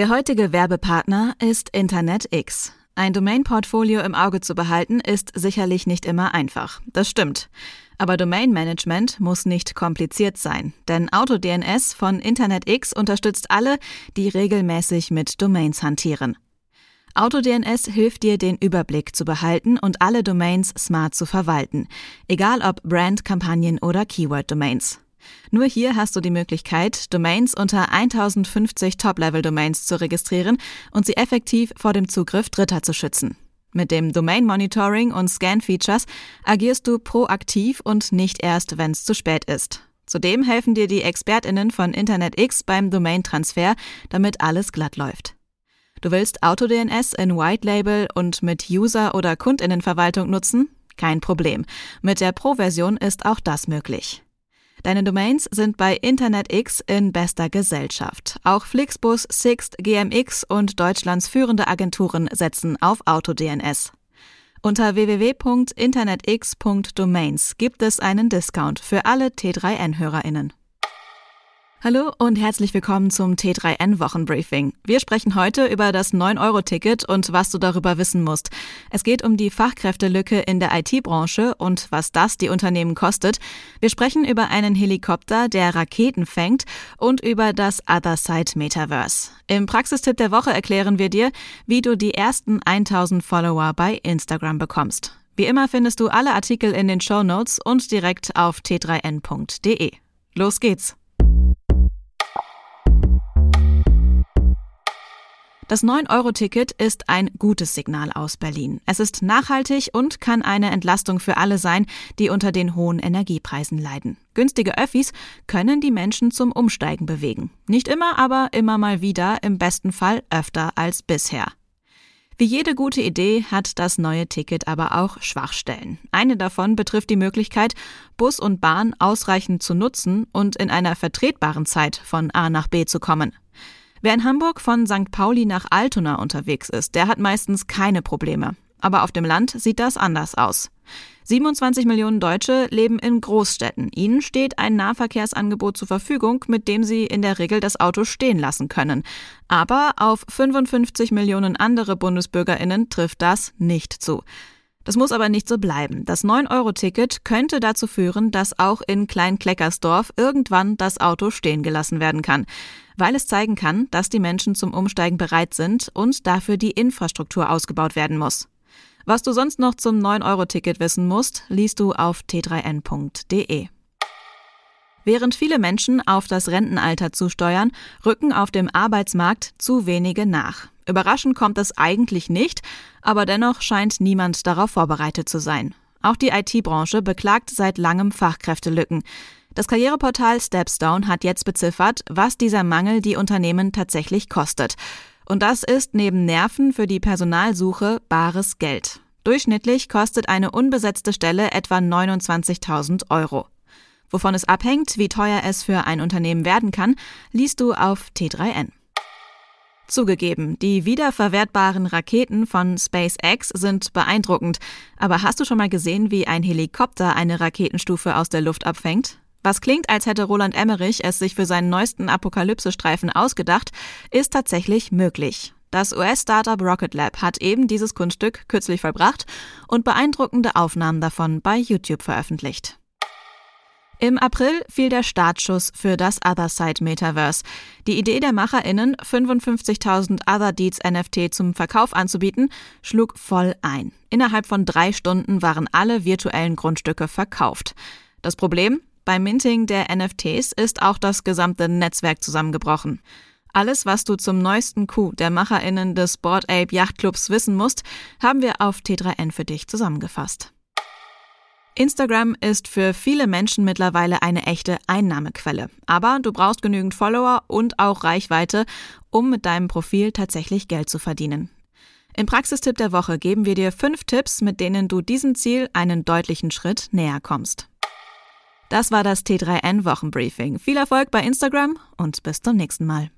Der heutige Werbepartner ist InternetX. Ein Domain-Portfolio im Auge zu behalten, ist sicherlich nicht immer einfach. Das stimmt. Aber Domain-Management muss nicht kompliziert sein, denn AutoDNS von InternetX unterstützt alle, die regelmäßig mit Domains hantieren. AutoDNS hilft dir, den Überblick zu behalten und alle Domains smart zu verwalten, egal ob Brand, Kampagnen oder Keyword-Domains. Nur hier hast du die Möglichkeit, Domains unter 1050 Top-Level-Domains zu registrieren und sie effektiv vor dem Zugriff Dritter zu schützen. Mit dem Domain Monitoring und Scan Features agierst du proaktiv und nicht erst, wenn es zu spät ist. Zudem helfen dir die ExpertInnen von InternetX beim Domain-Transfer, damit alles glatt läuft. Du willst AutoDNS in White Label und mit User- oder KundInnenverwaltung nutzen? Kein Problem. Mit der Pro-Version ist auch das möglich. Deine Domains sind bei InternetX in bester Gesellschaft. Auch Flixbus, Sixt, GMX und Deutschlands führende Agenturen setzen auf AutoDNS. Unter www.internetx.domains gibt es einen Discount für alle T3N-HörerInnen. Hallo und herzlich willkommen zum T3N Wochenbriefing. Wir sprechen heute über das 9-Euro-Ticket und was du darüber wissen musst. Es geht um die Fachkräftelücke in der IT-Branche und was das die Unternehmen kostet. Wir sprechen über einen Helikopter, der Raketen fängt und über das Other Side Metaverse. Im Praxistipp der Woche erklären wir dir, wie du die ersten 1000 Follower bei Instagram bekommst. Wie immer findest du alle Artikel in den Show Notes und direkt auf t3n.de. Los geht's! Das 9-Euro-Ticket ist ein gutes Signal aus Berlin. Es ist nachhaltig und kann eine Entlastung für alle sein, die unter den hohen Energiepreisen leiden. Günstige Öffis können die Menschen zum Umsteigen bewegen. Nicht immer, aber immer mal wieder, im besten Fall öfter als bisher. Wie jede gute Idee hat das neue Ticket aber auch Schwachstellen. Eine davon betrifft die Möglichkeit, Bus und Bahn ausreichend zu nutzen und in einer vertretbaren Zeit von A nach B zu kommen. Wer in Hamburg von St. Pauli nach Altona unterwegs ist, der hat meistens keine Probleme. Aber auf dem Land sieht das anders aus. 27 Millionen Deutsche leben in Großstädten. Ihnen steht ein Nahverkehrsangebot zur Verfügung, mit dem sie in der Regel das Auto stehen lassen können. Aber auf 55 Millionen andere Bundesbürgerinnen trifft das nicht zu. Das muss aber nicht so bleiben. Das 9-Euro-Ticket könnte dazu führen, dass auch in Klein-Kleckersdorf irgendwann das Auto stehen gelassen werden kann, weil es zeigen kann, dass die Menschen zum Umsteigen bereit sind und dafür die Infrastruktur ausgebaut werden muss. Was du sonst noch zum 9-Euro-Ticket wissen musst, liest du auf t3n.de. Während viele Menschen auf das Rentenalter zusteuern, rücken auf dem Arbeitsmarkt zu wenige nach. Überraschend kommt es eigentlich nicht, aber dennoch scheint niemand darauf vorbereitet zu sein. Auch die IT-Branche beklagt seit langem Fachkräftelücken. Das Karriereportal Stepstone hat jetzt beziffert, was dieser Mangel die Unternehmen tatsächlich kostet. Und das ist neben Nerven für die Personalsuche bares Geld. Durchschnittlich kostet eine unbesetzte Stelle etwa 29.000 Euro. Wovon es abhängt, wie teuer es für ein Unternehmen werden kann, liest du auf T3N. Zugegeben, die wiederverwertbaren Raketen von SpaceX sind beeindruckend. Aber hast du schon mal gesehen, wie ein Helikopter eine Raketenstufe aus der Luft abfängt? Was klingt, als hätte Roland Emmerich es sich für seinen neuesten Apokalypse-Streifen ausgedacht, ist tatsächlich möglich. Das US-Startup Rocket Lab hat eben dieses Kunststück kürzlich vollbracht und beeindruckende Aufnahmen davon bei YouTube veröffentlicht. Im April fiel der Startschuss für das Other Side Metaverse. Die Idee der MacherInnen, 55.000 Other Deeds NFT zum Verkauf anzubieten, schlug voll ein. Innerhalb von drei Stunden waren alle virtuellen Grundstücke verkauft. Das Problem? Beim Minting der NFTs ist auch das gesamte Netzwerk zusammengebrochen. Alles, was du zum neuesten Coup der MacherInnen des Board Ape Yacht Clubs wissen musst, haben wir auf T3N für dich zusammengefasst. Instagram ist für viele Menschen mittlerweile eine echte Einnahmequelle. Aber du brauchst genügend Follower und auch Reichweite, um mit deinem Profil tatsächlich Geld zu verdienen. Im Praxistipp der Woche geben wir dir fünf Tipps, mit denen du diesem Ziel einen deutlichen Schritt näher kommst. Das war das T3N Wochenbriefing. Viel Erfolg bei Instagram und bis zum nächsten Mal.